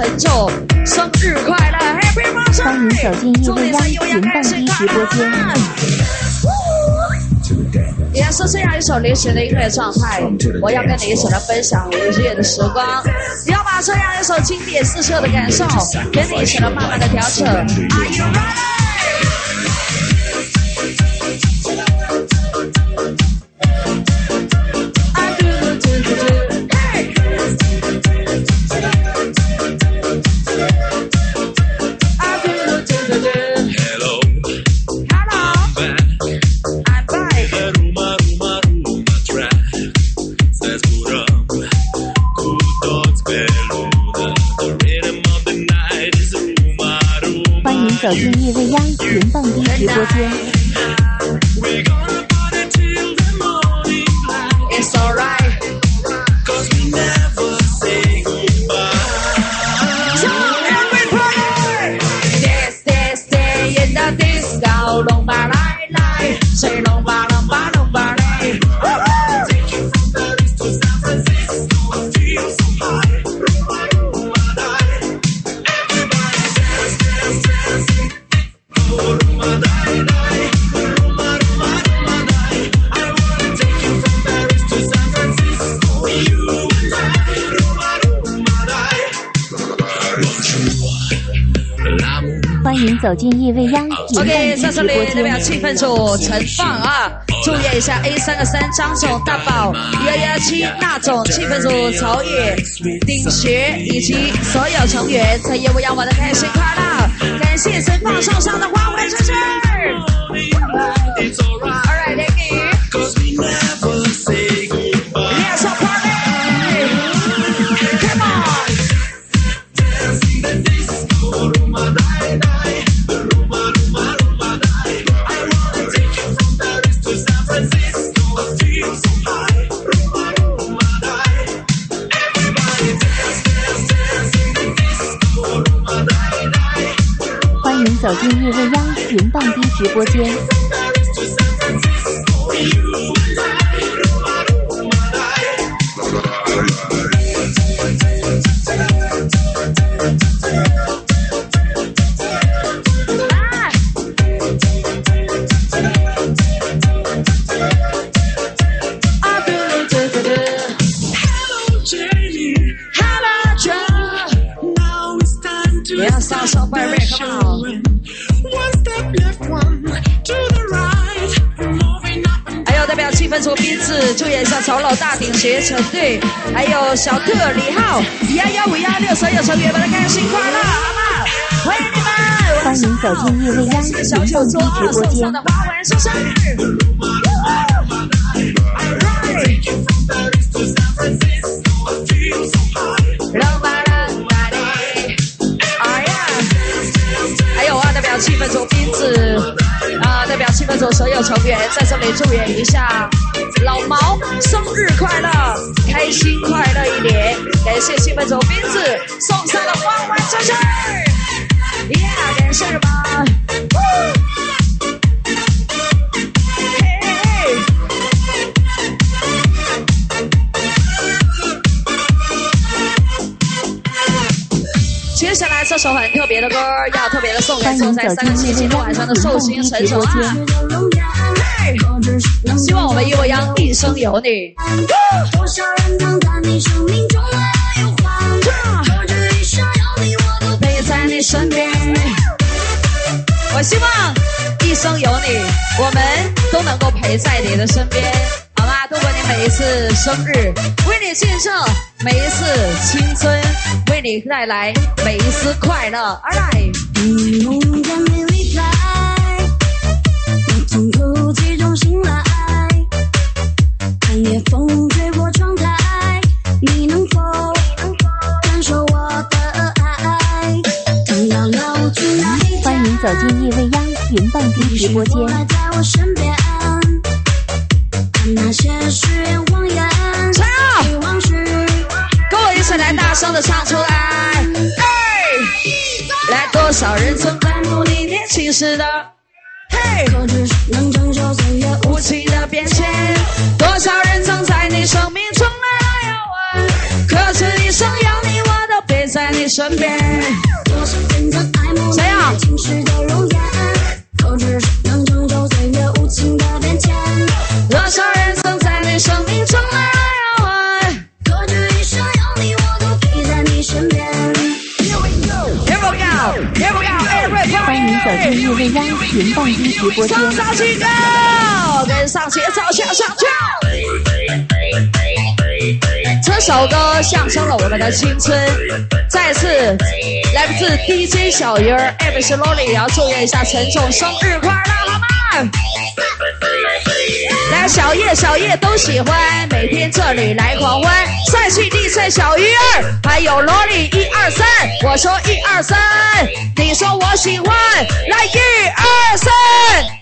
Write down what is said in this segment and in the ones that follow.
总在这里祝愿一下陈总生日快乐，Happy birthday！欢迎走进叶未央云蹦迪直播间。也是这样一首流行的音乐状态，我要跟你一起来分享日夜的时光，要把这样一首经典四射的感受，跟你一起来慢慢的调整。Are you ready？，OK，在这里代表气氛组陈放啊，祝愿一下 A 三个三张总大宝幺幺七那总气氛组曹野丁学以及所有成员在业务要玩的开心快乐，感谢陈放送上的花走进叶未央云蹦迪直播间。祝愿一下曹老大顶鞋成队，还有小特李浩幺幺五幺六所有成员们的开心快乐，好吗？欢迎你们！欢迎走进叶未央云蹦迪直播间。还有啊，代表气氛组斌子啊，代表气氛组所有成员在这里祝愿一下。老毛生日快乐，开心快乐一年！感谢气氛组斌子送上的万万支持，呀，感谢吧！接下来这首很特别的歌，要特别的送给坐在三个星期六晚上的寿星神手啊！希望我们一未央一生有你。陪在你身边。我希望一生有你，我们都能够陪在你的身边，好吗？度过你每一次生日，为你见证每一次青春，为你带来每一丝快乐。而来。们的青春。再次，来自 DJ 小鱼儿，MC Lolly 也要祝愿一下陈总生日快乐，好吗？来，小叶、小叶都喜欢，每天这里来狂欢。帅气 DJ 小鱼儿，还有萝莉一二三，我说一二三，你说我喜欢，来一二三。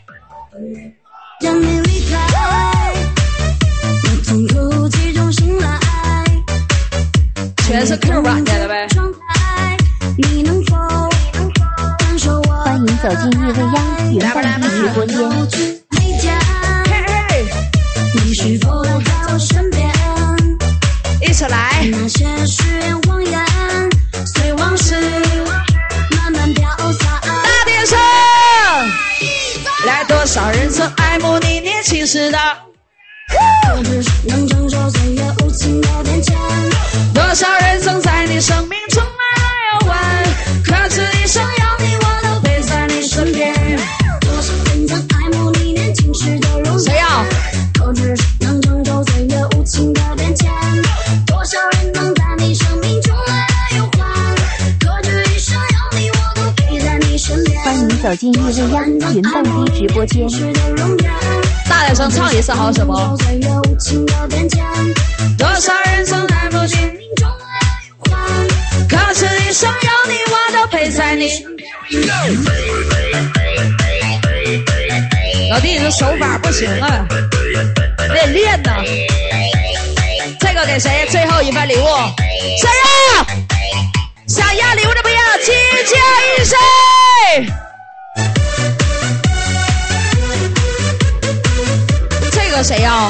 走进叶未央云蹦迪直播间。大点声唱一次好什么？多少人曾爱慕你？生命中来来又还。可这一生有你，我都陪在你。老弟，你这手法不行啊，得练呐。这个给谁？最后一份礼物，谁呀？想要礼物的朋友，尖叫一声。个谁呀？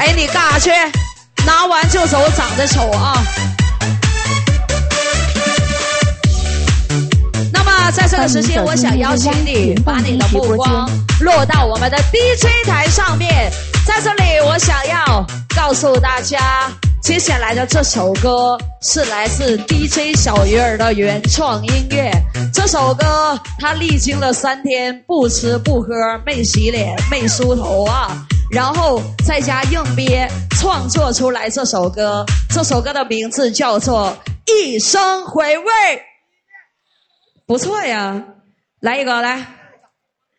哎，你干啥去？拿完就走，长得丑啊！那么在这个时间，我想邀请你把你的目光落到我们的 DJ 台上面。在这里，我想要告诉大家，接下来的这首歌是来自 DJ 小鱼儿的原创音乐。这首歌他历经了三天不吃不喝、没洗脸、没梳头啊，然后在家硬憋创作出来这首歌。这首歌的名字叫做《一生回味》。不错呀，来一个来。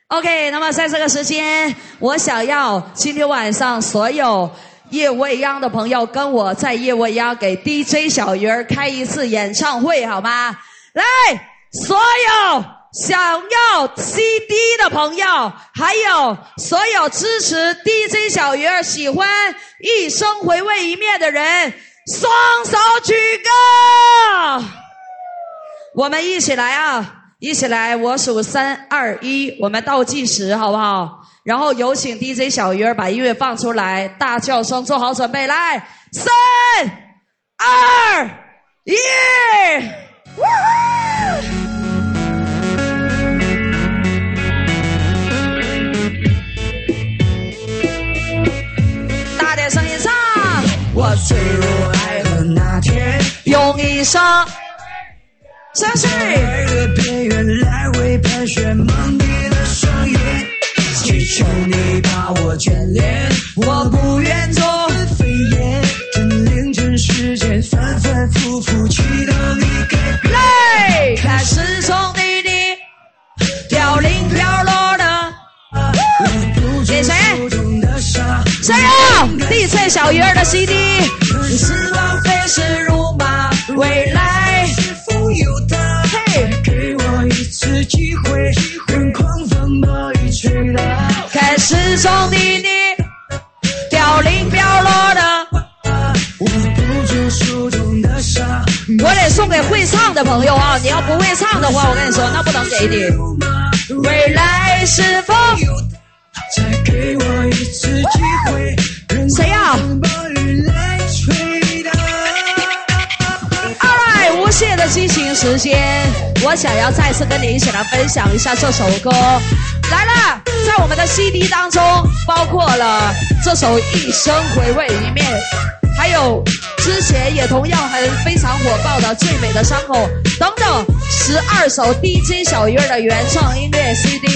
OK，那么在这个时间，我想要今天晚上所有夜未央的朋友跟我在夜未央给 DJ 小鱼儿开一次演唱会，好吗？来，所有想要 CD 的朋友，还有所有支持 DJ 小鱼儿、喜欢一生回味一面的人，双手举高。我们一起来啊！一起来，我数三二一，我们倒计时，好不好？然后有请 DJ 小鱼儿把音乐放出来，大叫声做好准备，来，三二一，哇大点声音唱，我坠入爱河那天，用一生相信。爱的边缘来回盘旋，求你把我眷恋，我不愿做飞燕。时间，反反复复祈祷你改变。泪开始从地底飘零飘落的。给谁？谁呀？DJ 小鱼儿的 CD。是浪费是辱骂，未来开始从地底飘零飘落的。握不住手中的沙，我得送给会唱的朋友啊！你要不会唱的话，我跟你说，那不能给你。未来是否？再给我一次机会，谁呀狂风暴雨来吹打。Alright，五十时间，我想要再次跟你一起来分享一下这首歌。来了，在我们的 CD 当中，包括了这首《一生回味》里面，还有之前也同样很非常火爆的《最美的伤口》等等十二首 DJ 小鱼儿的原创音乐 CD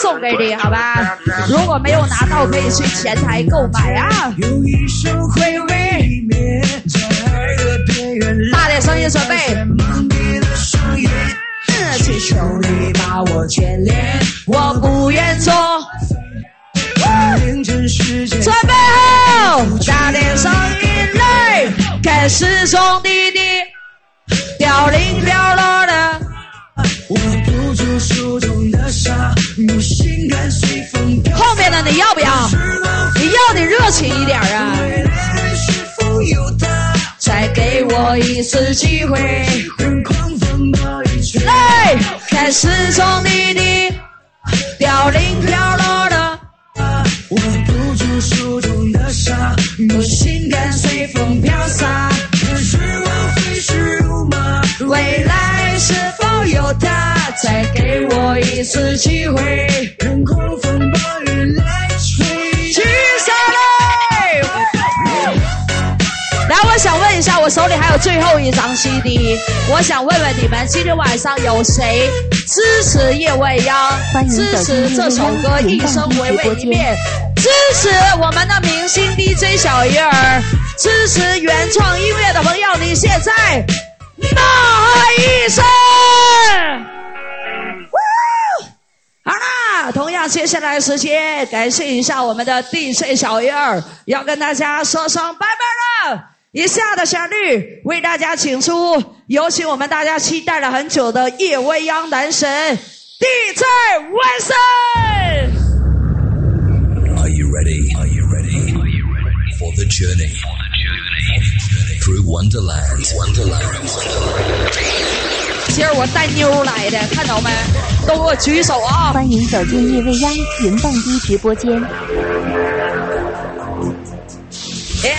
送给你，好吧？如果没有拿到，可以去前台购买啊。有一生回味一面，在爱的边缘，大点声音，准备。蒙蔽了双眼。祈求你把我眷恋，我不愿做。准备好，大点声音来，看时钟滴滴，凋零掉落的。握不住手中的沙，用心甘随风飘。后面的你要不要？你要你热情一点啊！再给我一次机会，任狂风暴。来，看时钟滴滴，凋零飘落的。握不住手中的沙，我心甘随风飘洒。可时光飞逝如马，未来是否有他？再给我一次机我手里还有最后一张 CD，我想问问你们，今天晚上有谁支持叶未央支持这首歌《一生回味》里直播间面，支持我们的明星 DJ 小鱼儿，支持原创音乐的朋友，你现在呐喊一声！好啦，同样接下来的时间，感谢一下我们的 DJ 小鱼儿，要跟大家说声拜拜了。以下的旋律为大家请出，有请我们大家期待了很久的叶未央男神 DJ 万森。Are you ready? Are you ready? Are you ready for the journey? For the journey through Wonderland. Wonderland. Wonderland. 今儿我带妞来的，看到没？都给我举手啊！欢迎走进叶未央云蹦迪直播间。Yeah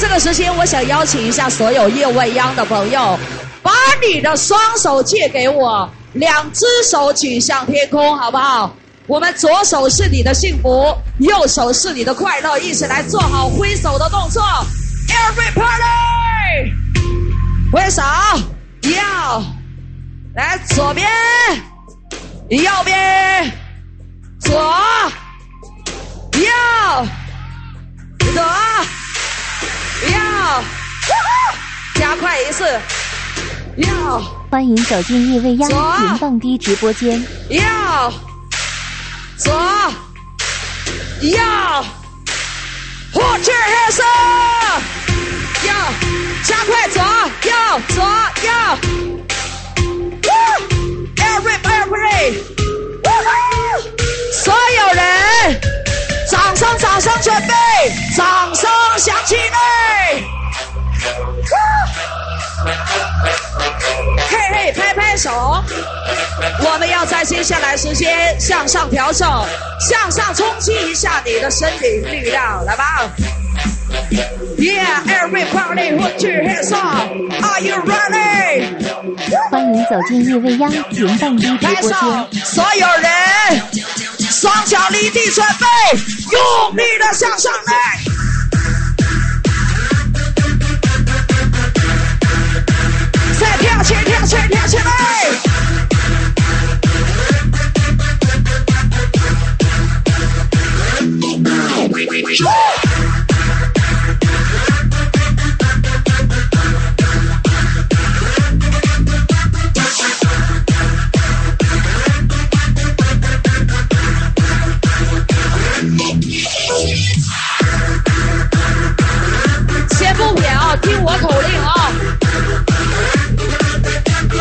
这个时间，我想邀请一下所有叶未央的朋友，把你的双手借给我，两只手举向天空，好不好？我们左手是你的幸福，右手是你的快乐，一起来做好挥手的动作。Everybody，挥手，要来左边，右边，左。右，左，要，加快一次，要，欢迎走进夜未央左。云蹦迪直播间。要，左，要，火炬黑色，要，加快左，右，左，右，Every every，所有人。掌声，掌声，准备，掌声响起来！嘿嘿，拍拍手！我们要在接下来时间向上调整，向上冲击一下你的身体力量，来吧！Yeah, everybody, put your hands up. Are you ready? 欢迎走进叶未央云蹦迪直拍手播间。！所有人，双脚离地，准备，用力的向上来。再跳起，跳起，跳起来！听我口令啊！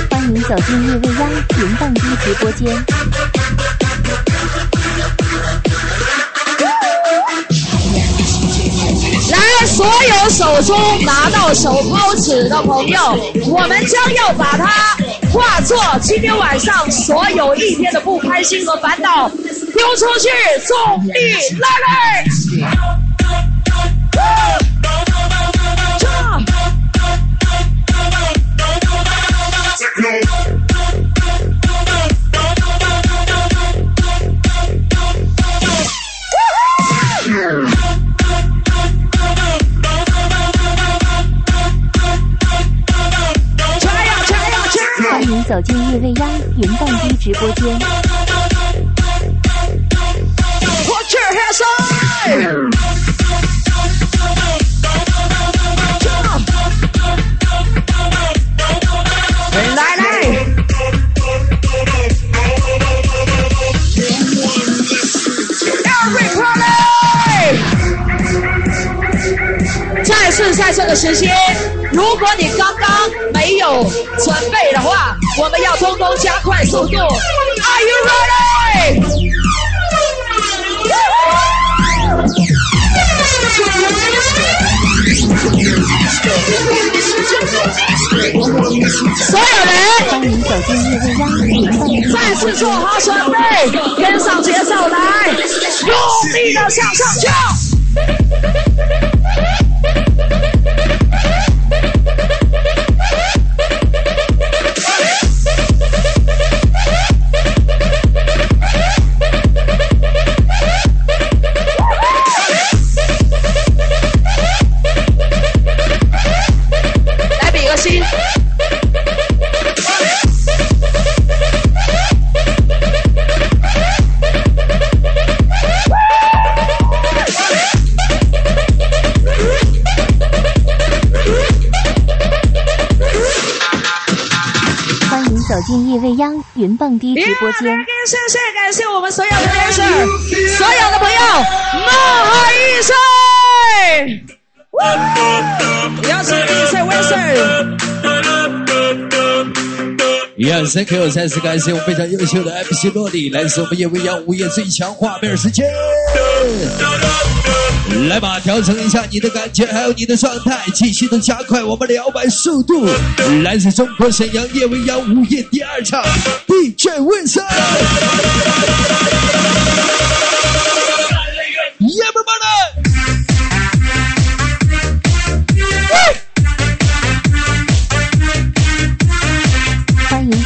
欢迎走进叶未央云蹦迪直播间。来，所有手中拿到手抛纸的朋友，我们将要把它化作今天晚上所有一天的不开心和烦恼丢出去，重力来来！走进夜未央云蹦迪直播间。Put your hands up！来来，Everybody！再次在这个时间，如果你刚刚没有准备的话，我们要通通加快速度。Are you ready？所有人欢迎走进夜未央云蹦迪直再次做好准备，跟上节奏来，用力的向上跳。未央云蹦迪直播间。谢谢感谢我们所有的 dancer，所有的朋友，梦海一岁，Yes, thank you，再次感谢我非常优秀的 MC 洛丽，来自我们夜未央午夜最强画面时间。来吧，调整一下你的感觉，还有你的状态，继续的加快我们的摇摆速度。来自中国沈阳夜未央午夜第二场，DJ 问声。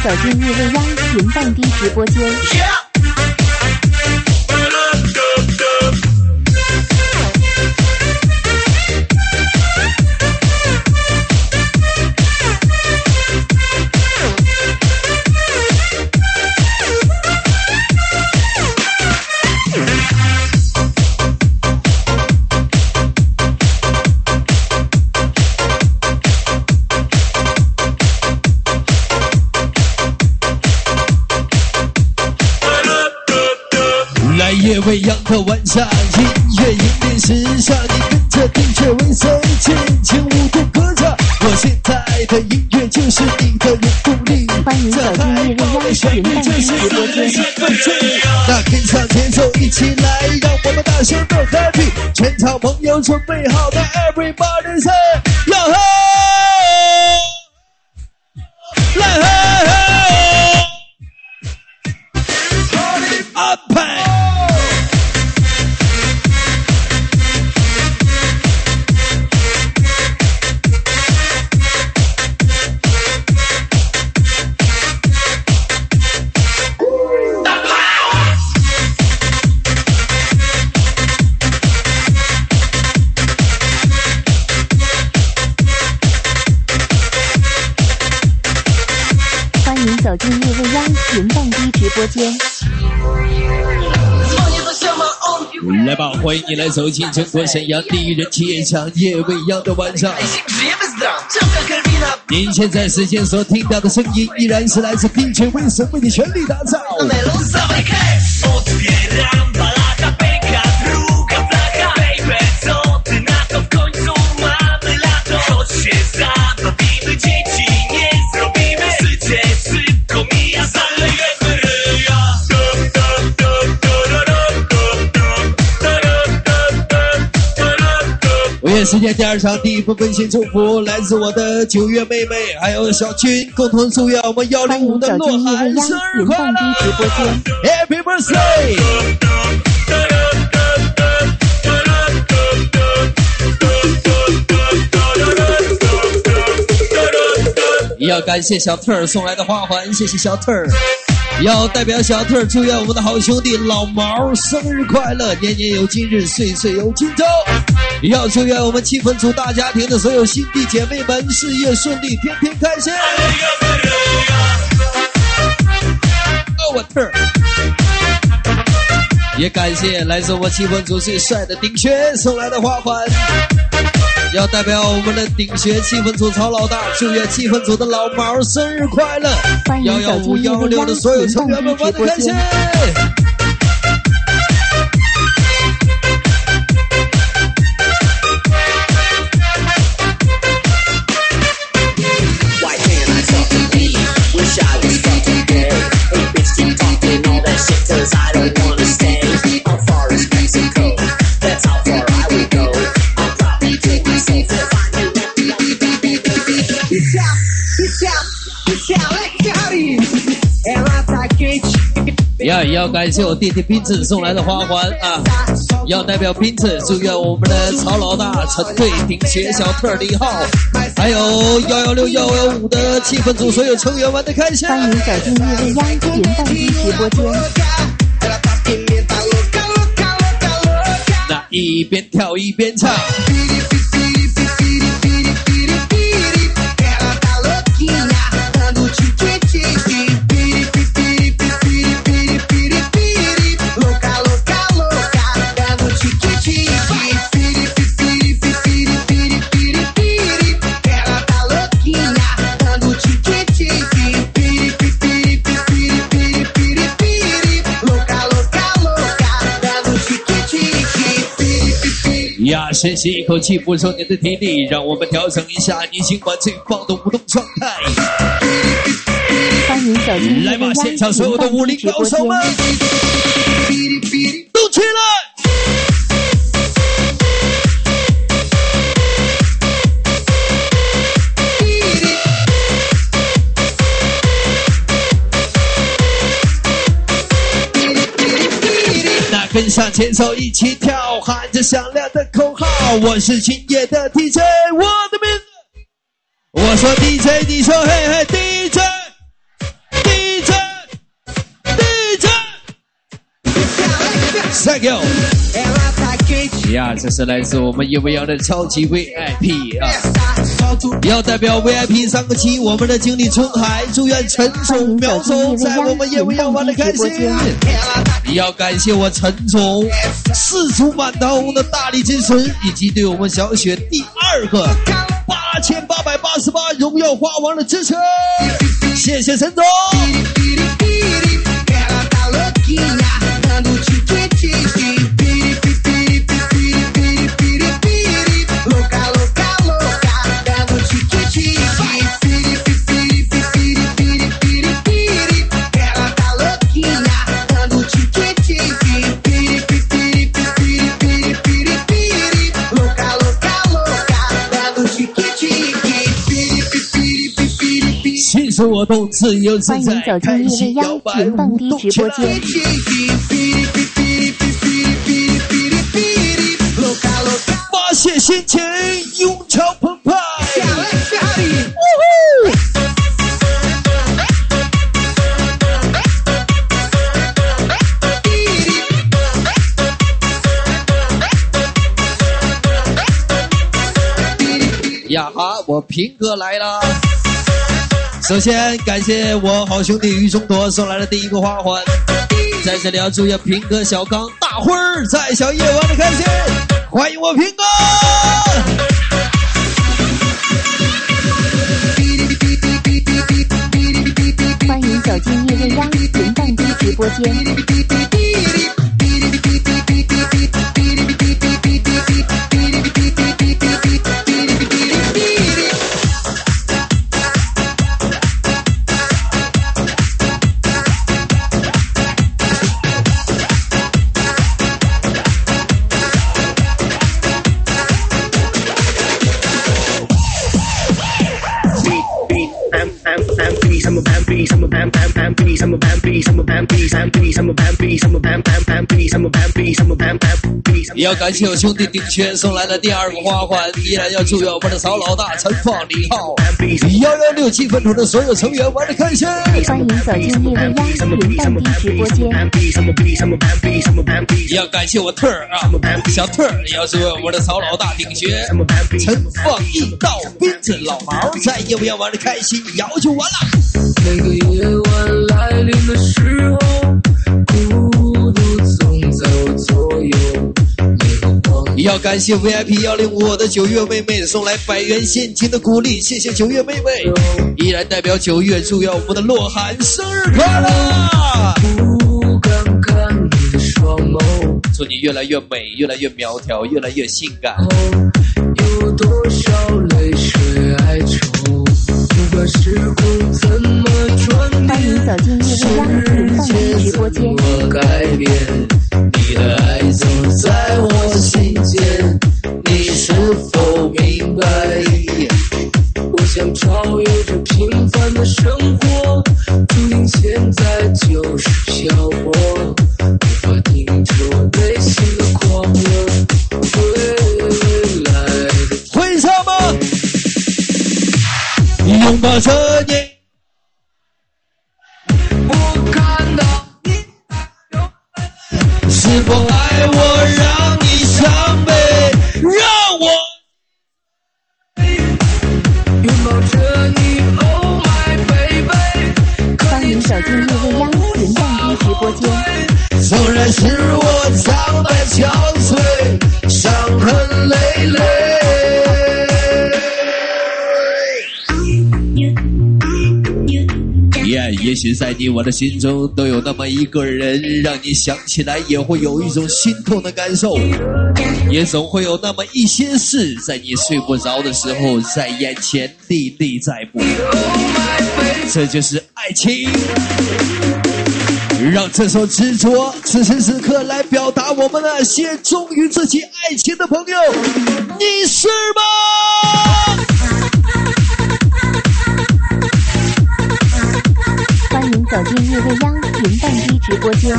走进日未央云蹦迪直播间。未央的晚上，音乐引领时尚，你跟着 DJ 微森尽情舞动歌唱。我现在的音乐就是你的原动力。欢迎走进夜未央云蹦迪直播间。那跟上节奏一起来，让我们大声的 happy，全场朋友准备好，Everybody say 哟吼！来嘿嘿！安排。播间。来吧，欢迎你来走进中国沈阳第一人气夜场夜未央的晚上。您现在时间所听到的声音，依然是来自并且为神为你全力打造。时间第二场第一部分献祝福，来自我的九月妹妹还有小军，共同祝愿我们幺零五的诺涵生日快乐直播间。，Happy birthday！要感谢小特儿送来的花环，谢谢小特儿。要代表小特儿祝愿我们的好兄弟老毛生日快乐，年年有今日，岁岁有今朝。要祝愿我们气氛组大家庭的所有兄弟姐妹们事业顺利，天天开心。我特儿。也感谢来自我气氛组最帅的丁轩送来的花环，要代表我们的丁薛气氛组曹老大，祝愿气氛组的老毛生日快乐！欢迎幺幺五幺六的所有成员们玩的开心要感谢我弟弟斌子送来的花环啊！要代表斌子祝愿我们的曹老大、陈队、丁学、小特、李浩，还有幺幺六幺幺五的气氛组所有成员玩的开心。欢迎走进叶未央云蹦迪直播间。那一边跳一边唱。深吸一口气，补充你的体力，让我们调整一下你今晚最棒的舞动状态。欢迎走进来吧，现场所有的武林高手们跟上前手一起跳，喊着响亮的口号。我是今夜的 DJ，我的名字。我说 DJ，你说嘿嘿 DJ，DJ，DJ。Thank you。呀，这是来自我们叶未央的超级 VIP 啊！要代表 VIP 三个七，我们的经理春海，祝愿陈总、苗总在我们夜未央玩的开心。要感谢我陈总四足满堂红的大力支持，以及对我们小雪第二个八千八百八十八荣耀花王的支持，谢谢陈总。其实我都自由自在欢迎走，进开心摇摆云蹦迪舞动起来。直播间。发泄心情，涌潮澎湃。呀哈，我平哥来了。首先感谢我好兄弟于中铎送来的第一个花环，在这里要祝愿平哥、小刚、大辉儿在小夜玩的开心，欢迎我平哥。欢迎走进叶未央云蹦迪直播间。也要感谢我兄弟丁轩送来的第二个花环，依然要祝愿我们的曹老大陈放李浩幺幺六七分组的所有成员玩的开心。欢迎走进叶未央云蹦迪直播间。也要感谢我特儿啊，小特儿也要祝愿我们的曹老大丁轩、陈放一道斌子老毛在夜不要玩的开心，摇就完了。要感谢 VIP 幺零五的九月妹妹送来百元现金的鼓励，谢谢九月妹妹，依然代表九月祝愿我们的洛涵生日快乐。祝你越来越美，越来越苗条，越来越性感。有多少泪水哀愁，不管时光。走进叶未央云放低直播间。我改变，你的爱总在我心间，你是否明白？我想超越这平凡的生活，注定现在就是漂泊，无法停止我内心的狂热。未来的会唱吗？拥抱着你。是否爱我让你伤悲，让我拥抱着你，Oh my baby。欢迎走进叶未央云放低直播间。纵然是我苍白憔悴，伤痕累累。也许在你我的心中都有那么一个人，让你想起来也会有一种心痛的感受，也总会有那么一些事，在你睡不着的时候，在眼前历历在目。这就是爱情。让这首执着此时此刻来表达我们那些忠于自己爱情的朋友，你是吗？走进叶未央云放低直播间。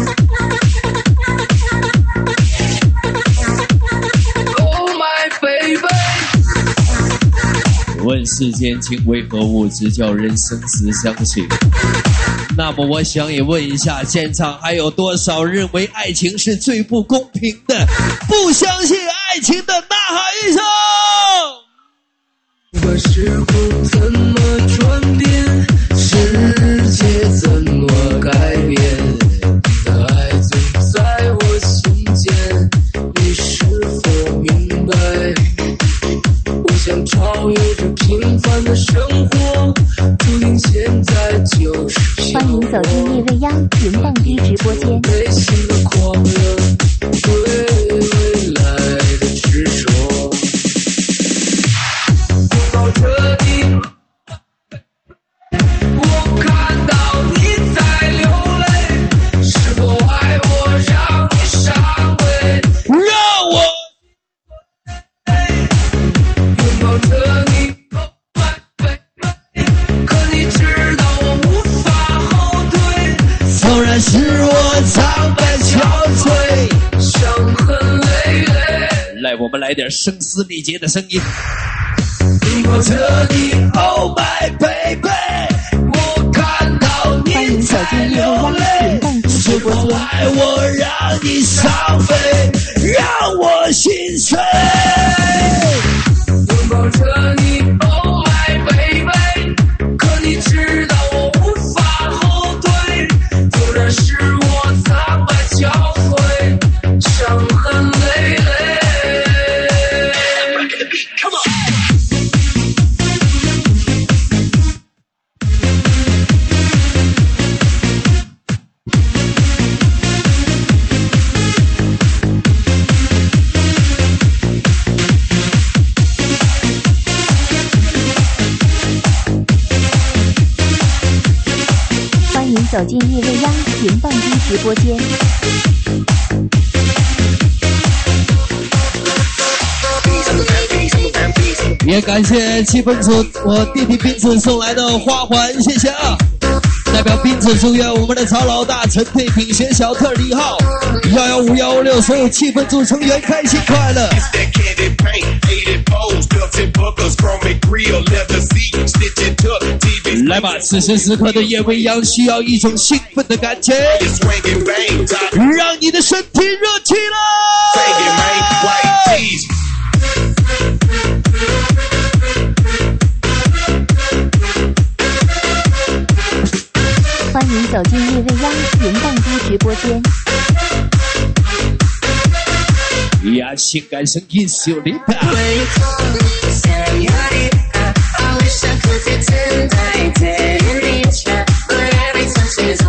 Oh my baby。问世间情为何物，只叫人生死相许。那么我想也问一下，现场还有多少认为爱情是最不公平的，不相信爱情的，声嘶力竭的声音。拥抱着你，Oh my baby，我看到欢迎你走进叶未央云放低直播间。爱我让你伤悲，直播间。也感谢气氛组我弟弟斌子送来的花环，谢谢啊！代表斌子祝愿我们的曹老大、陈佩、品学、小特、李浩、幺幺五幺五六所有气氛组成员开心快乐。来吧，此时此刻的夜未央需要一种兴奋的感觉，让你的身体热起来。欢迎走进夜未央云胖猪直播间。呀，性感声音小点。Russia, cause it's indicted in the But every time she's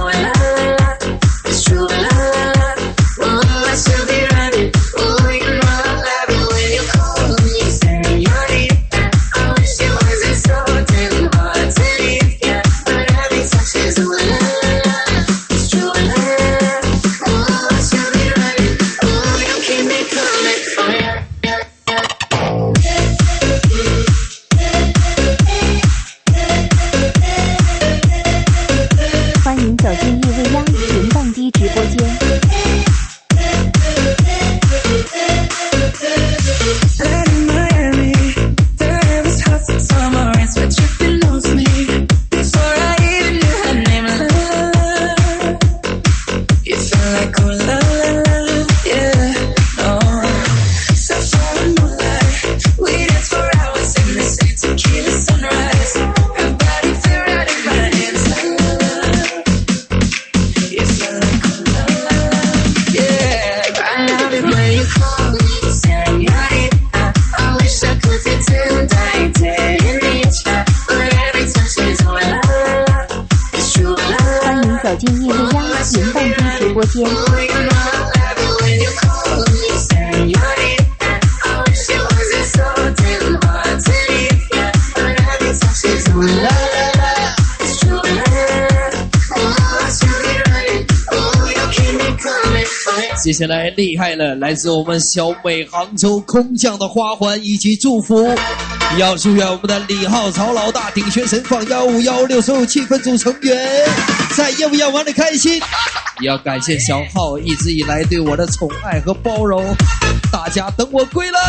接下来厉害了，来自我们小美杭州空降的花环以及祝福，要祝愿我们的李浩曹老大、顶轩神放幺五幺六所有气氛组成员在夜不夜玩的开心。也要感谢小浩一直以来对我的宠爱和包容，大家等我归来。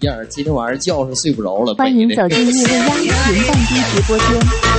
燕儿今天晚上觉是睡不着了，欢迎走进夜未央云蹦迪直播间。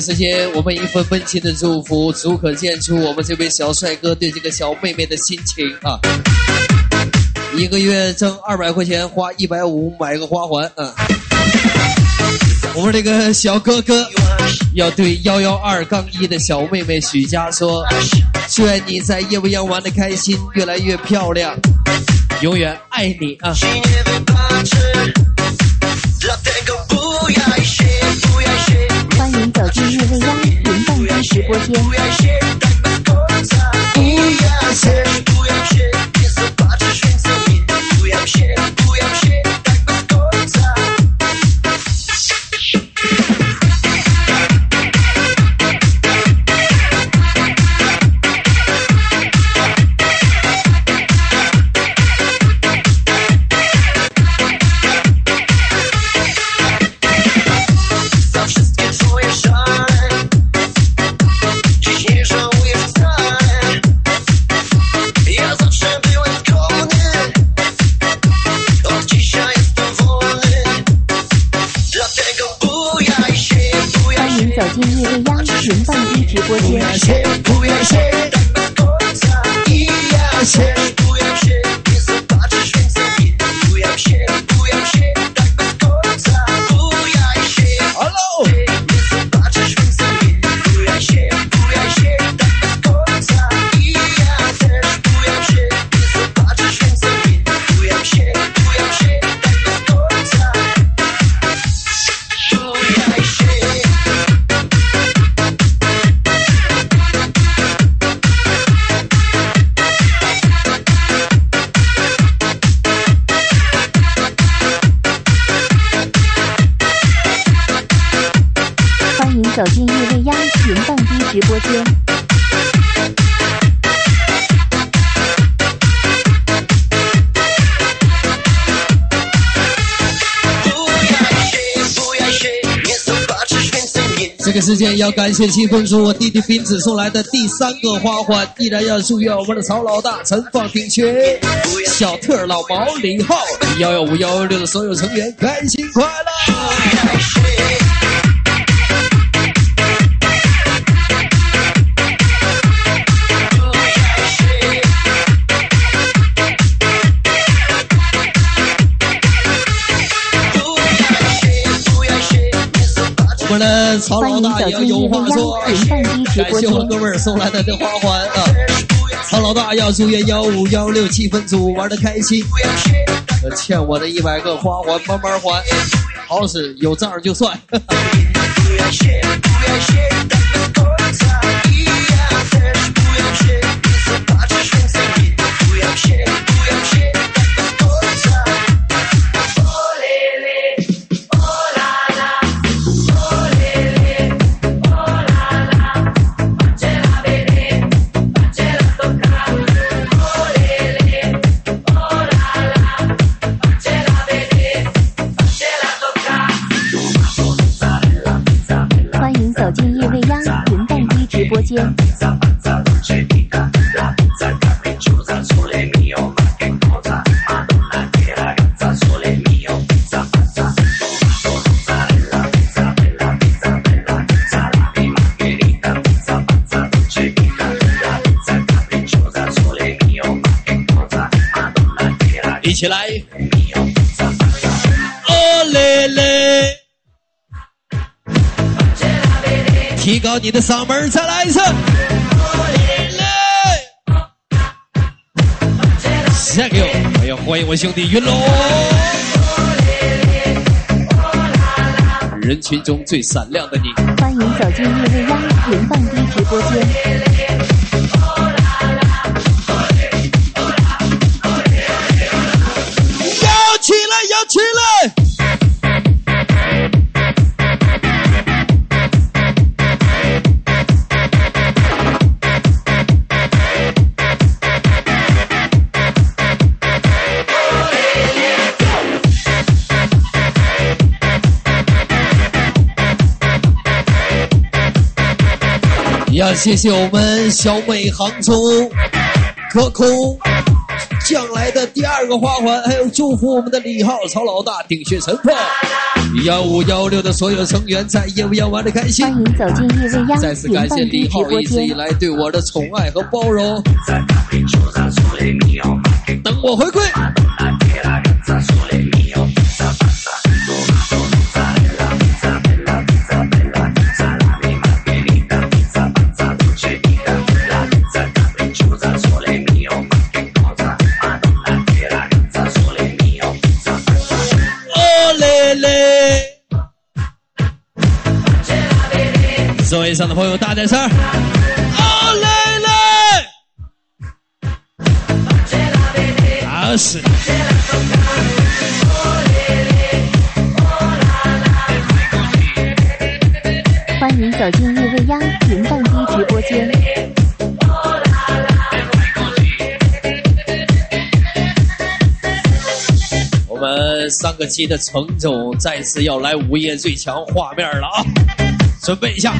时间，我们一份温情的祝福，足可见出我们这位小帅哥对这个小妹妹的心情啊！一个月挣二百块钱，花一百五买个花环啊！我们这个小哥哥要对幺幺二杠一的小妹妹许佳说：祝愿你在夜未央玩的开心，越来越漂亮，永远爱你啊！się, pochmuraj się tak bez końca. Bujam się, bujam się, nie zobaczysz więcej, bujam się 夜未央云放飞直播间。这个时间要感谢七分叔我弟弟斌子送来的第三个花环，依然要祝愿我们的曹老大陈放顶缺、小特、老毛、李浩、幺幺五幺幺六的所有成员开心快乐。们曹老大也要有话说，感谢我哥们儿送来的这花环啊！曹老大要祝愿幺五幺六气氛组玩的开心，欠我的一百个花环慢慢还，好使有账就算。播间。一起来，提高你的嗓门，再来一次。Thank you，哎呀，欢迎我兄弟云龙，人群中最闪亮的你。欢迎走进叶未央云蹦迪直播间。要谢谢我们小美杭州隔空将来的第二个花环，还有祝福我们的李浩、曹老大、顶血神破幺五幺六的所有成员在夜未央玩的开心。欢迎走进夜未央再次感谢李浩。一直以来对我的宠爱和包容。等我回归。座位上的朋友大点声儿。哦嘞嘞！好使。欢迎走进夜未央云蹦迪直播间。我们三个期的程总再次要来午夜最强画面了啊！准备一下。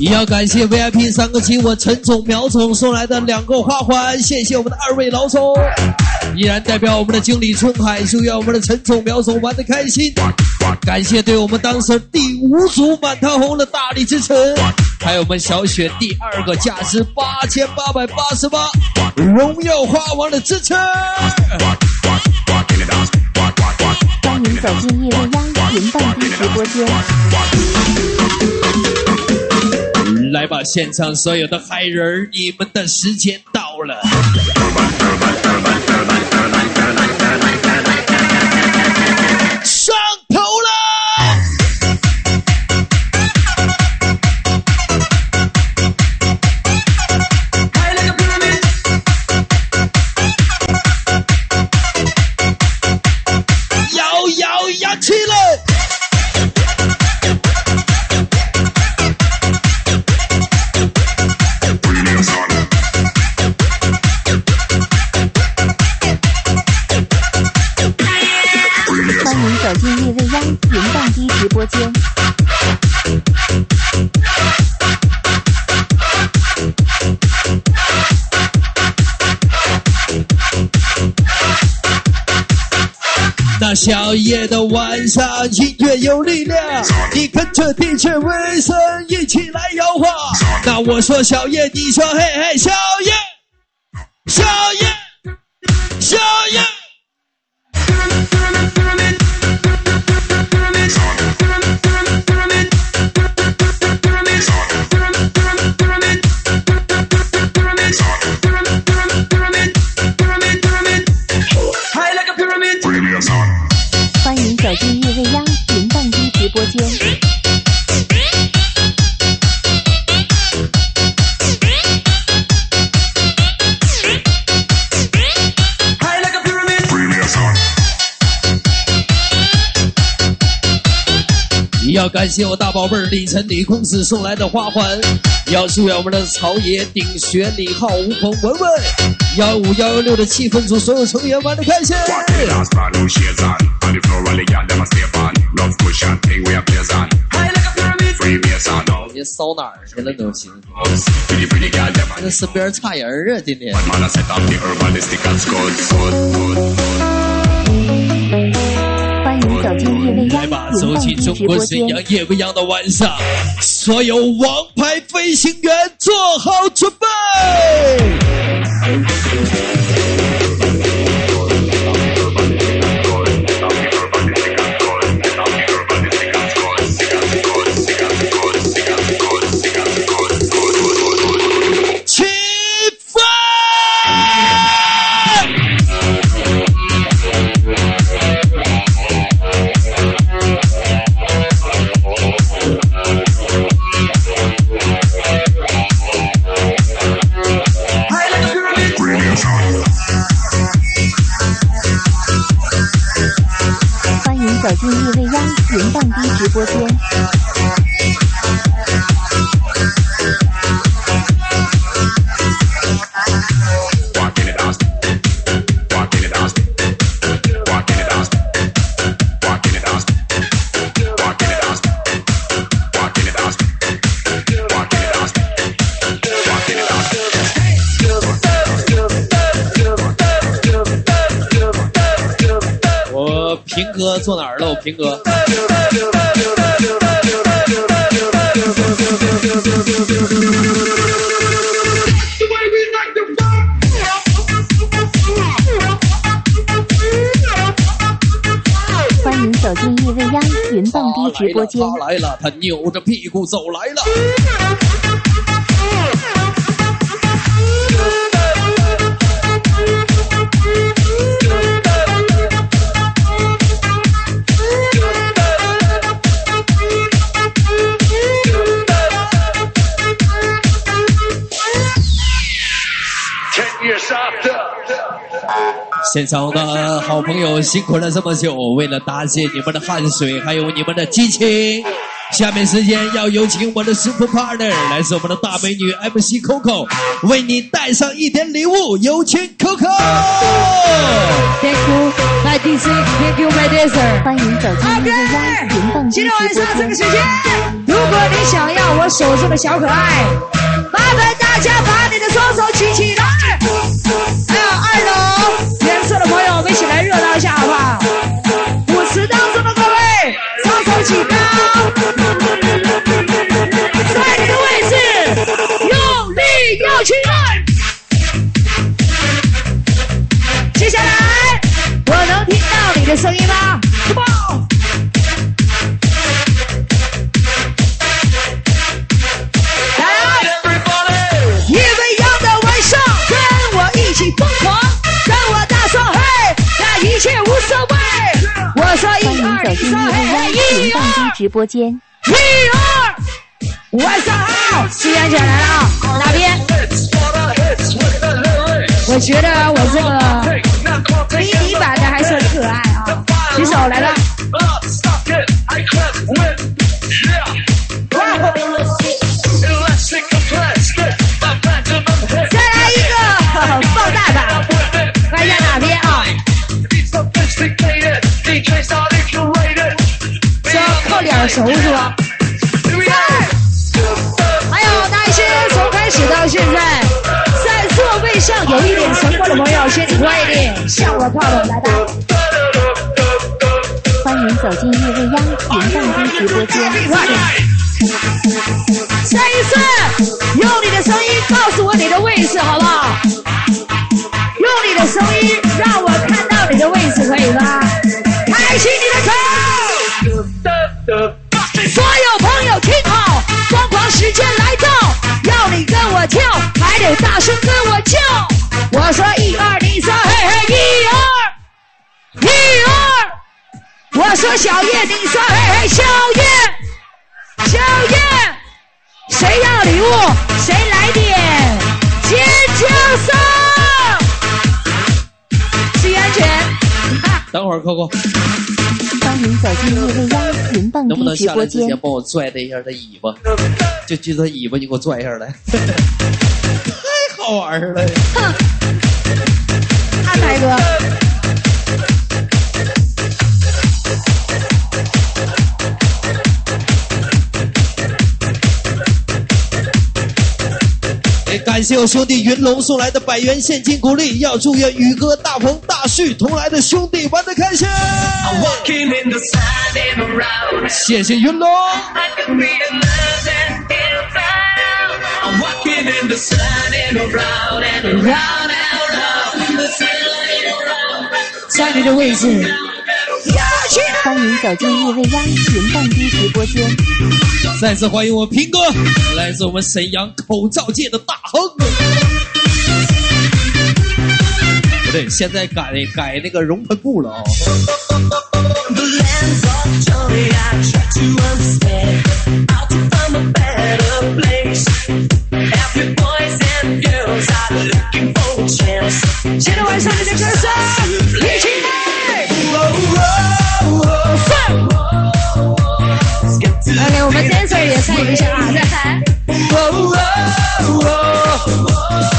也要感谢 VIP 三个亲我陈总、苗总送来的两个花环，谢谢我们的二位老总，依然代表我们的经理春海，祝愿我们的陈总、苗总玩的开心。感谢对我们当时第五组满堂红的大力支持，还有我们小雪第二个价值八千八百八十八荣耀花王的支持。欢迎走进夜未央云蹦迪直播间。来吧，现场所有的嗨人儿，你们的时间到了。播间。那小夜的晚上，音乐有力量，你跟着 DJ 威声一起来摇晃。那我说小夜，你说嘿嘿，小夜，小夜，小夜。要感谢我大宝贝儿李晨李公子送来的花环，要祝愿我们的曹野顶学李浩吴鹏文文幺五幺幺六的气氛组所有成员玩的开心。你骚哪儿去了都行？身边差人儿啊，今天。欢迎走进夜未央来吧，走进迪直播中国沈间。阳夜未央的晚上，所有王牌飞行员做好准备。走进夜未央云蹦迪直播间。哥坐哪儿了？我平哥。欢迎走进夜未央云蹦迪直播间。他来了，他扭着屁股走来了。现场的好朋友辛苦了这么久，为了答谢你们的汗水，还有你们的激情。下面时间要有请我的 super partner，来自我们的大美女 MC Coco，为你带上一点礼物，有请 Coco。Thank you, my DC. Thank you, my dancer. 欢迎走进夜未央云蹦今天晚上这个。时间，如如果你想要我手中的小可爱，麻烦大家把你的双手举起来。还有二楼颜色的朋友，我们一起来热闹一下好不好？舞池当中的各位，双手举高，在你的位置用力摇起来。接下来，我能听到你的声音吗？Come on！走进你说嘿嘿，叶未央一云蹦二迪。直播间。一二，晚上好，西安姐来了啊，哪边？我觉得我这个迷你版的还算可爱啊，举手来了，再熟是吧？还有那些从开始到现在在座位上有一点成果的朋友，先你快一点向我靠拢来吧。欢迎走进叶未央云蹦迪直播间。快点！再一次，用你的声音告诉我你的位置，好不好？用你的声音让我看到你的位置，可以吗？得大声跟我叫。我说一二，你说嘿嘿，一二，一二。我说小叶，你说嘿嘿，小叶，小叶，谁要礼物，谁来点尖叫声。注意安全。等会儿 Coco 欢迎走进叶未央云蹦能不能迪直播间下来之前。帮我拽他一下他尾巴？就就他尾巴，你给我拽一下来，太好玩了。哼安排哥，感谢我兄弟云龙送来的百元现金鼓励，要祝愿宇哥、大鹏、大旭同来的兄弟玩的开心。谢谢云龙。在你的位置。欢迎走进叶未央云蹦迪直播间。再次欢迎我平哥，来自我们沈阳口罩界的大亨。不对，现在改改那个熔喷布了啊、The 现在晚上你的歌声，一起来！OK，我们 dancer 也参与一下啊，再来。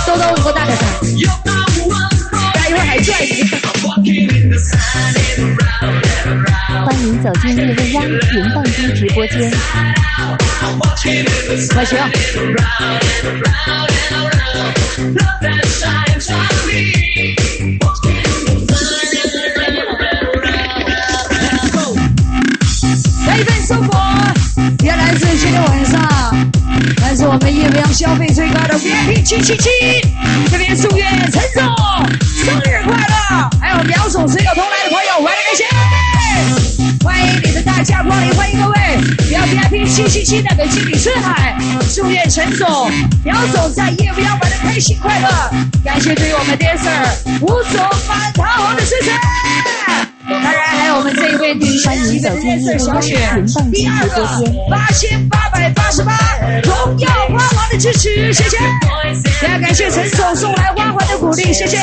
兜兜五个大的伞，待一会儿还拽你。欢迎走进叶未央云蹦迪直播间。我行。生活，也来自今天晚上，来自我们夜未央消费最高的 VIP 七七七，这边祝愿陈总生日快乐，还有苗总所有同来的朋友玩的开心。欢迎你的大驾光临，欢迎各位！不要 VIP 七七七代表经理春海，祝愿陈总、苗总在夜未央玩的开心快乐。感谢对于我们 dancer 吴总满堂红的支持。当然还有我们这一位女神级的 dancer 小雪，第二个八千八百八十八荣耀花环的支持，谢谢。也要感谢陈总送来花环的鼓励，谢谢。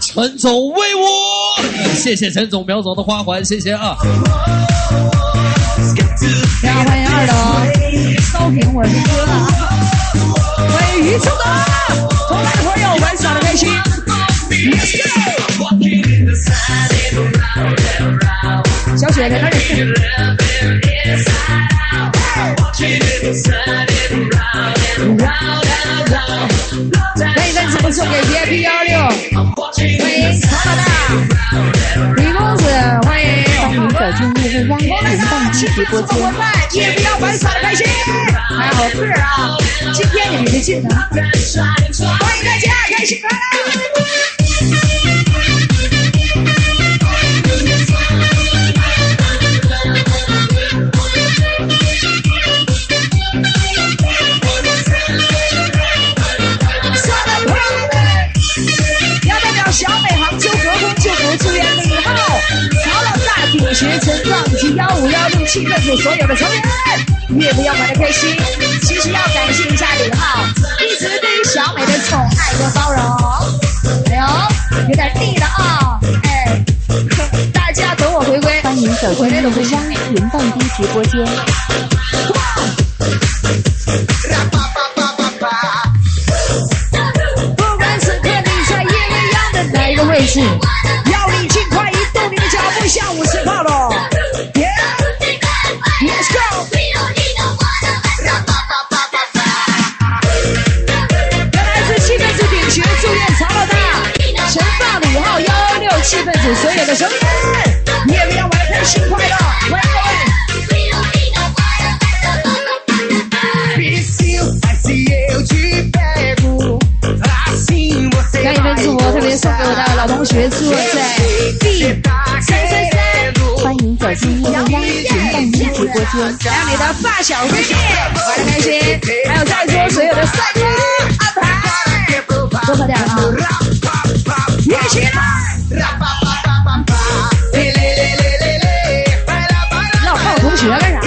陈总威武，谢谢陈总、苗总的花环，谢谢啊。然后欢迎二楼烧饼，我是哥啊。欢迎于秋德，同来的朋友玩耍的开心。Let's go！小雪，开始。可以再次送给 VIP 幺六，欢迎曹老大，李公子，欢迎。欢迎走进叶未央的频道直播间。开心，还好啊，今天你们的技能。欢迎大家，开心来了。小美杭州隔空祝福，祝愿李浩、曹老大、顶学陈壮以及幺五幺六气氛组所有的成员，越不要玩的开心。其实要感谢一下李浩，一直对于小美的宠爱和包容。哎呦，有点腻了啊！哎，大家等我回归，欢迎走进回来夜未央的。云蹦机直播间。不是，要你尽快移动你的脚步下午十号喽！Yeah，Let's go！原来是气氛组顶学，祝愿曹老大、陈放、李浩幺幺六气氛组所有的成员，夜未央玩的开心快乐，同学，住在 B 三三三。欢迎走进夜未央云蹦机直播间。还有你的发小闺蜜，玩的开心，还有在座所有的帅哥安排，多喝点啊！一起来！老看我同学干啥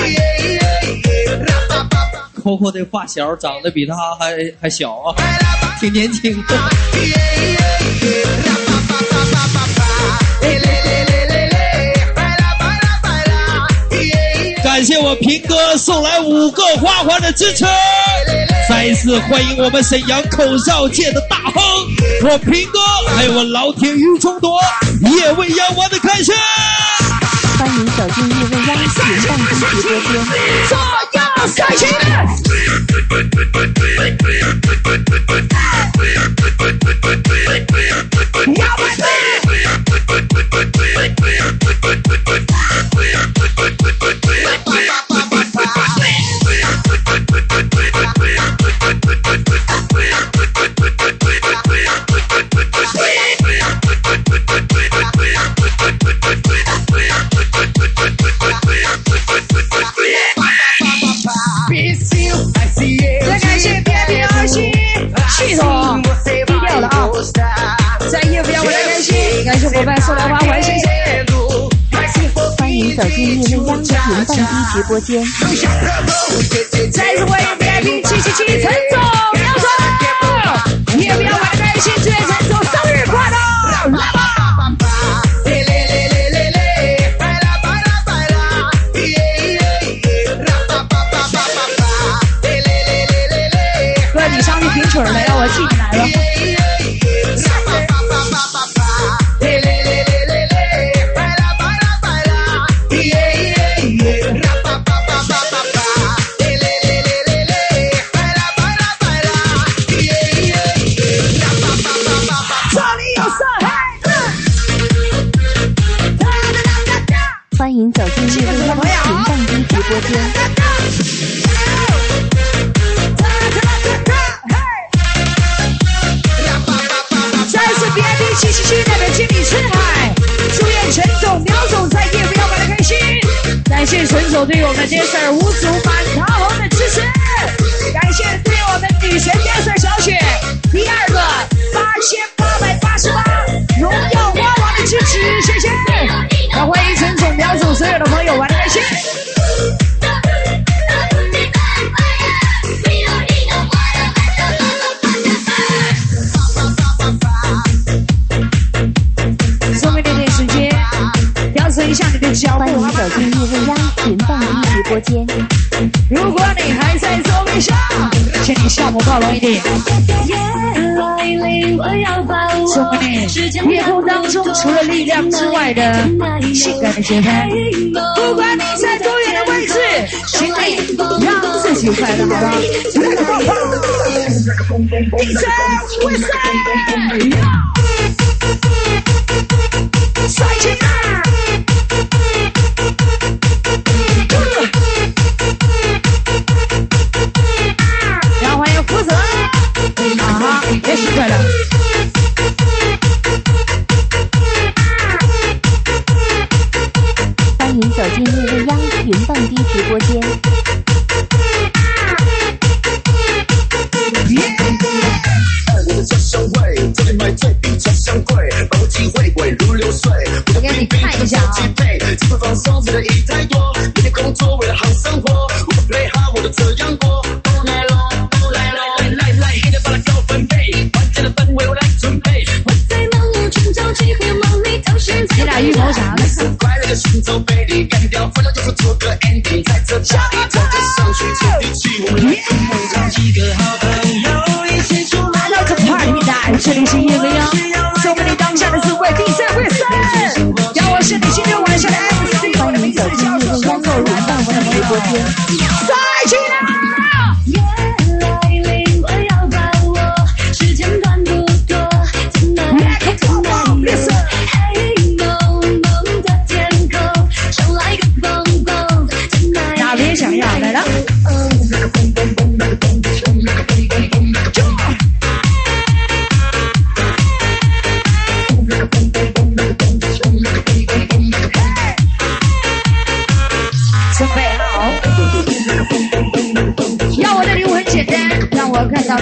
？Coco 的发小长得比他还还小啊，挺年轻的。谢我平哥送来五个花环的支持，再一次欢迎我们沈阳口哨界的大亨，我平哥，还有我老铁于中夺，夜未央玩的开心。欢迎走进夜未央云蹦机直播间。左右三起！走进夜未央云蹦机直播间。再次欢迎 VIP 七七七陈总苗总，夜不要玩的心，祝愿陈总生日快乐！来吧！哥，你上去评曲儿了，让我记这事儿无足挂。我靠拢一点。祝福，夜空当中除了力量之外的性感的节拍。不管你在多远的位置，请你让自己快乐，好吗？DJ，为谁？我这里是夜未央送给你当下的滋味必胜会三让我是你今天晚上的 mc 欢迎你走进夜未央浩然大方的。直播间再见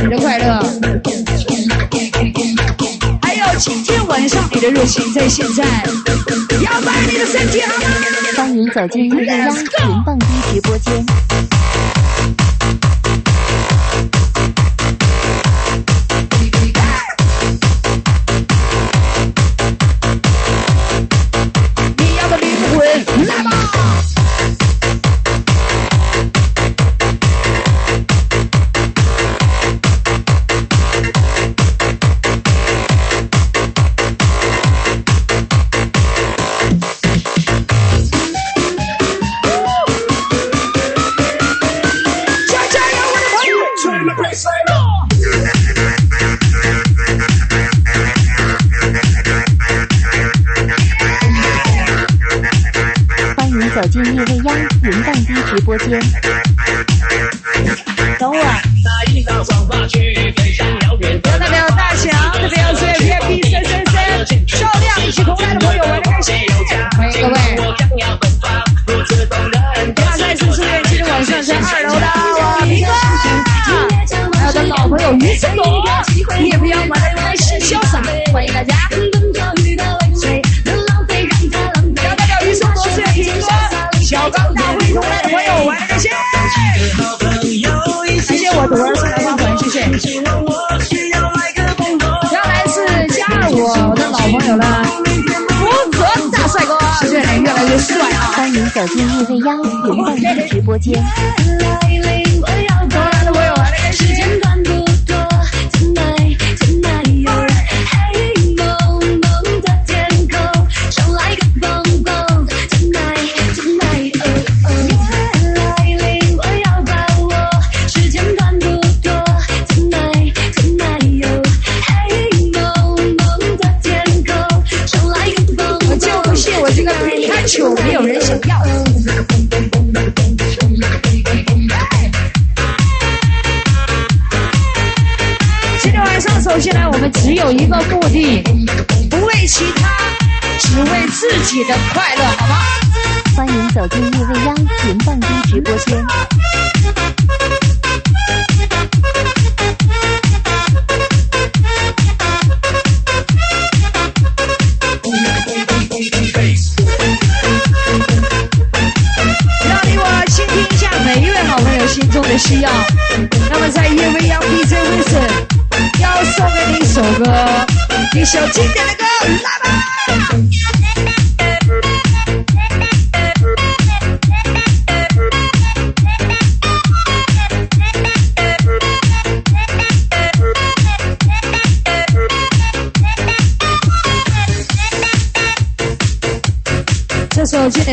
你的快乐，还有今天晚上你的热情在现在，幺八，你的身体好吗？欢迎走进幺六幺零蹦迪直播间。越来越帅。欢迎走进叶未幺零零直播间。就没有人想要。今天晚上，首先来，我们只有一个目的，不为其他，只为自己的快乐，好吗？欢迎走进叶未央云蹦迪直播间。需要。那么在夜未央 dj 为准要送给你一首歌一首经典的歌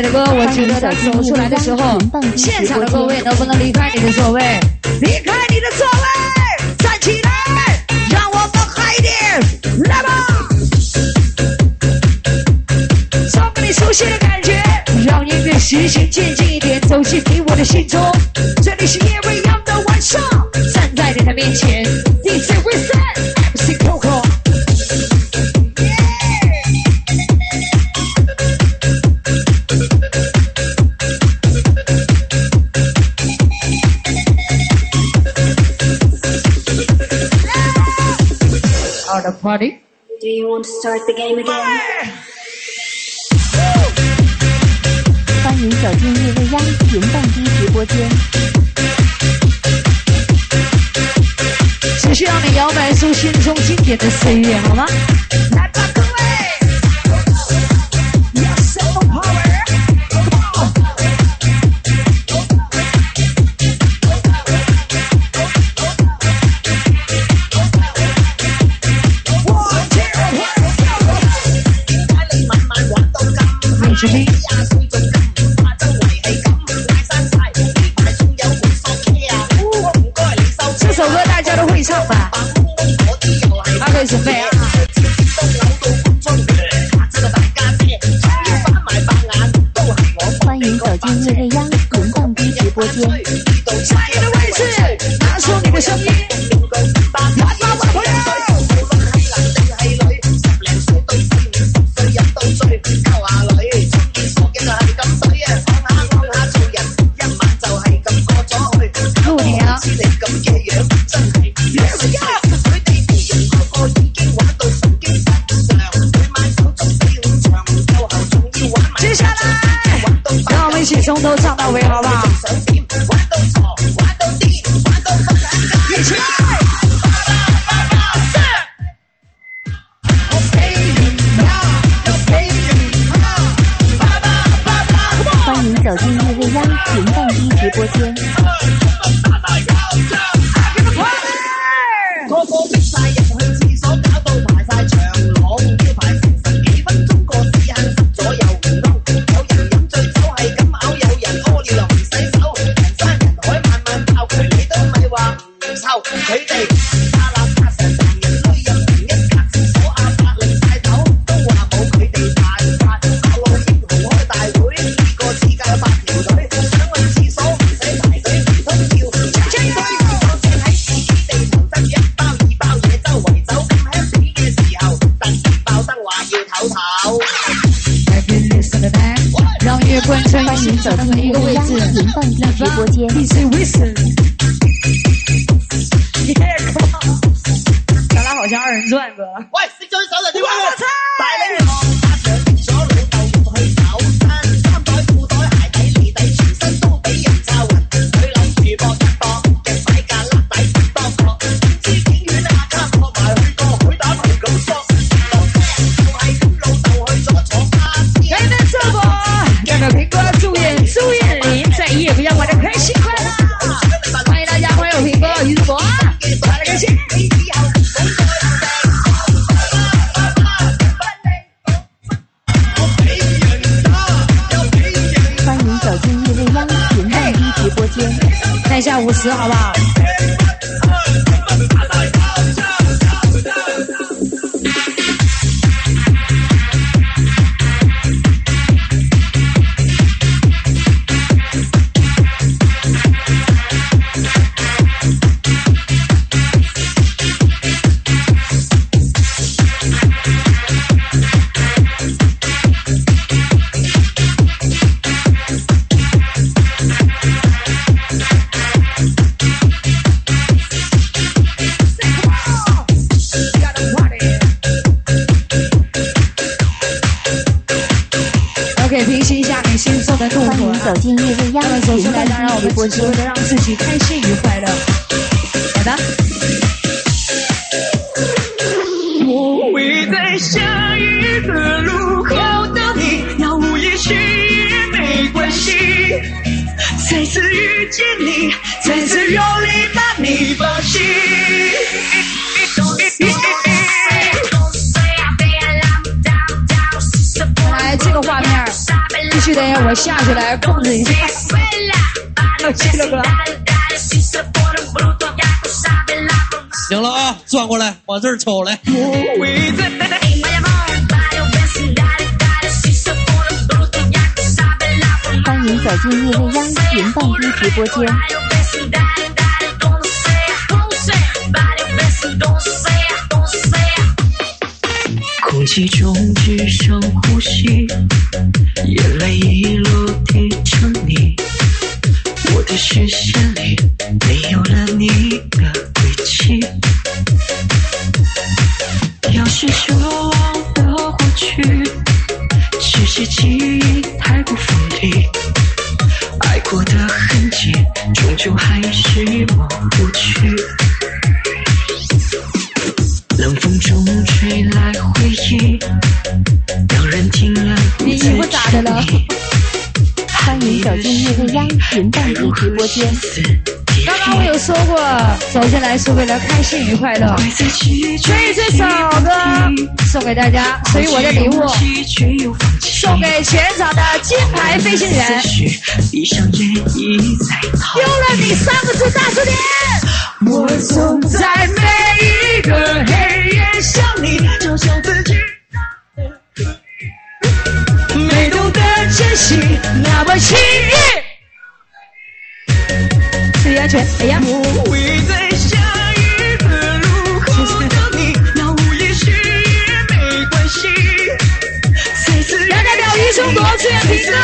你的歌我觉得他走出来的时候现场的各位能不能离开你的座位？离开你的座位站起来让我们嗨一点来吧找给你熟悉的感觉让音乐心序渐进一点走进你我的心中。今夜未央云办公直播间只需要你摇摆出心中经典的岁月好吗？来吧各位 yo 我是 Wilson。耶，咱俩好像二人转，哥。喂，叫你？我操！十，好吧？气中只剩呼吸，眼泪一落地成泥。我的视线里没有走进来是为了开心与快乐，所以这首歌送给大家，属于我的礼物，送给全场的金牌飞行员。闭上眼一再逃有了你三个字，大声点！我总在每一个黑夜想你，嘲笑自己。没懂得珍惜，那么轻易。注意安全！哎呀，表余生夺出演平哥，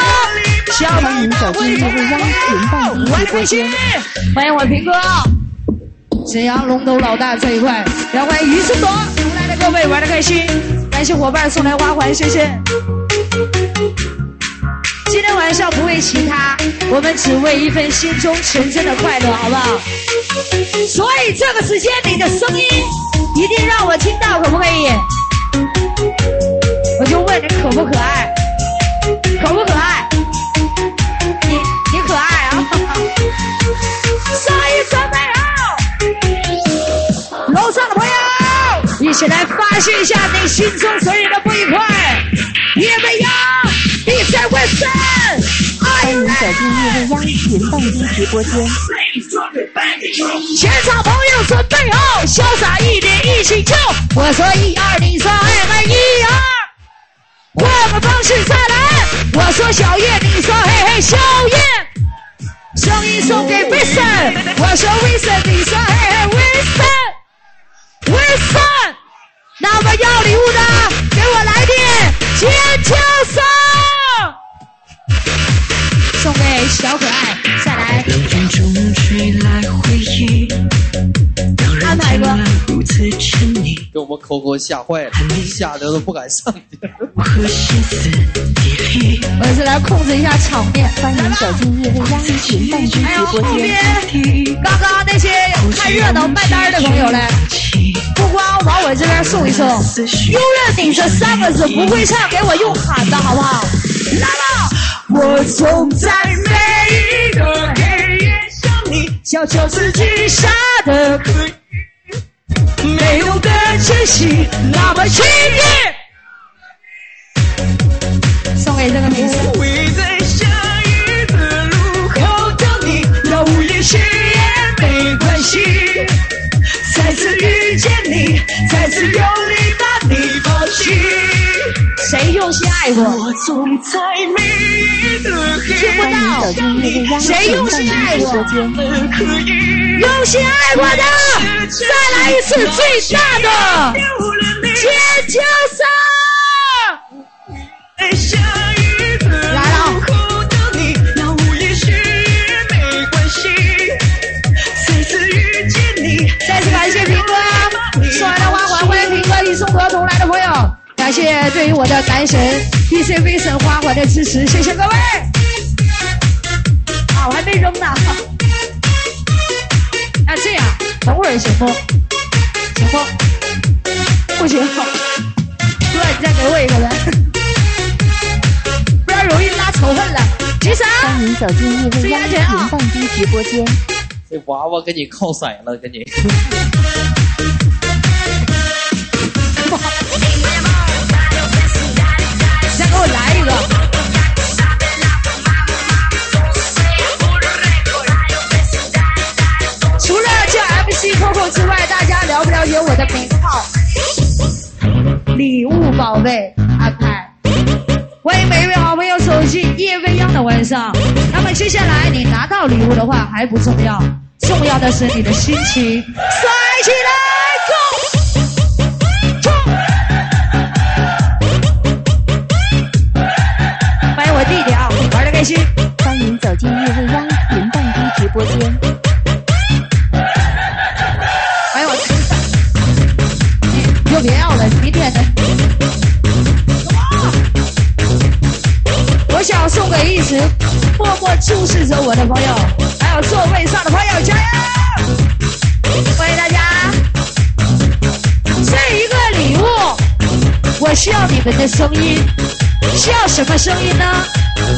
小欢迎走进夜未央云蹦迪直播间。欢迎我平哥，沈阳龙头老大这一块，然后欢迎余生夺，出来的各位玩的开心，感谢伙伴送来花环，谢谢。今天晚上不为其他，我们只为一份心中纯真的快乐，好不好？所以这个时间你的声音一定让我听到，可不可以？我就问你可不可爱？可不可爱？你你可爱啊！声音准备好，楼上的朋友，一起来发泄一下你心中所有的不愉快。夜未央，DJ Wilson，欢迎走进夜未央云蹦迪直播间。全场朋友准备好，潇洒一点，一起跳。我说一二，你送给 Wilson，我说 Wilson，你说嘿嘿 Wilson，Wilson。那么要礼物的，给我来点尖叫声，送给小可爱，再来。冷风中吹来回忆，让人听了如此沉溺。给我们扣扣吓坏了，吓得都不敢上去。我是来控制一下场面。欢迎走进夜未央云蹦迪还有直播后间。边刚刚那些看热闹卖单儿的朋友嘞，不光往我这边送一送，永远顶着三个字不会唱，给我用喊的好不好？来吧！我总在每一个你，要求自己傻的可以，没有的珍惜那么轻易。送给这个女生。会在下一个路口等你，那午夜失业没关系。再次遇见你，再次用力把你爱过？我总在每一个黑欢迎走进夜未央谁用心爱过直播间。夜可以用心爱过的，再来一次最大的尖叫声！在下一个路口等你，那午夜失业没关系。再次感谢平哥送来的花环，欢迎平哥与宋德同来的朋友，感谢对于我的男神 DJ 威神花环的支持，谢谢各位。啊，我还没扔呢。那这样，等会儿行不？行不？不行。哥，你再给我一个呗，不然容易拉仇恨了。举手。欢迎走进叶未央云蹦迪直播间。这娃娃给你靠色了，给你。名号？礼物宝贝安排。欢迎每一位好朋友走进夜未央的晚上。那么接下来你拿到礼物的话还不重要，重要的是你的心情，甩起来，Go！冲！欢迎我弟弟啊，玩的开心。欢迎走进夜未央云蹦迪直播间。欢迎我吃饭，你就别要了，明天的。送给一直默默注视着我的朋友，还有座位上的朋友，加油！欢迎大家。这一个礼物，我需要你们的声音，需要什么声音呢？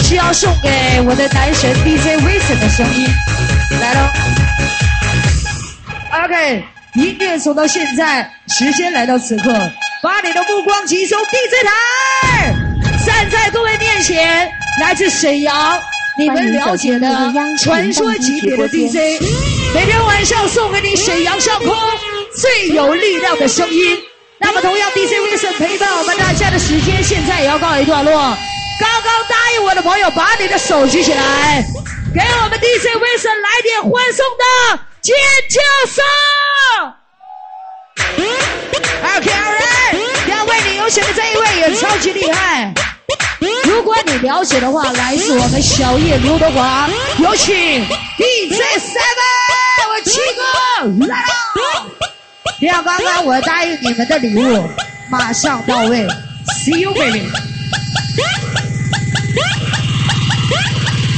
需要送给我的男神 DJ Wilson 的声音，来喽。OK，音乐走到现在，时间来到此刻，把你的目光集中 DJ 台，站在各位面前，来自沈阳，你们了解的传说级别的 DJ，每天晚上送给你沈阳上空最有力量的声音。那么，同样 DJ Wilson 陪伴我们大家的时间，现在也要告一段落。刚刚答应我的朋友，把你的手举起来，给我们 DJ Wilson 来点欢送的尖叫声。OK，alright，两位你有选的这一位也超级厉害。如果你了解的话，来自我们小叶刘德华，有请 DJ Seven，我七哥来了。像刚刚我答应你们的礼物，马上到位。See you baby。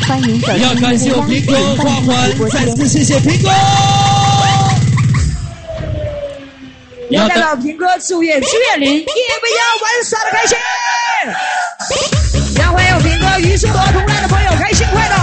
欢迎走进要感谢我苹果未央云花蹦迪直播环，再。次谢谢苹果。要代表平哥祝愿朱艳林夜未央玩耍的开心。杨欢迎平哥与众不同来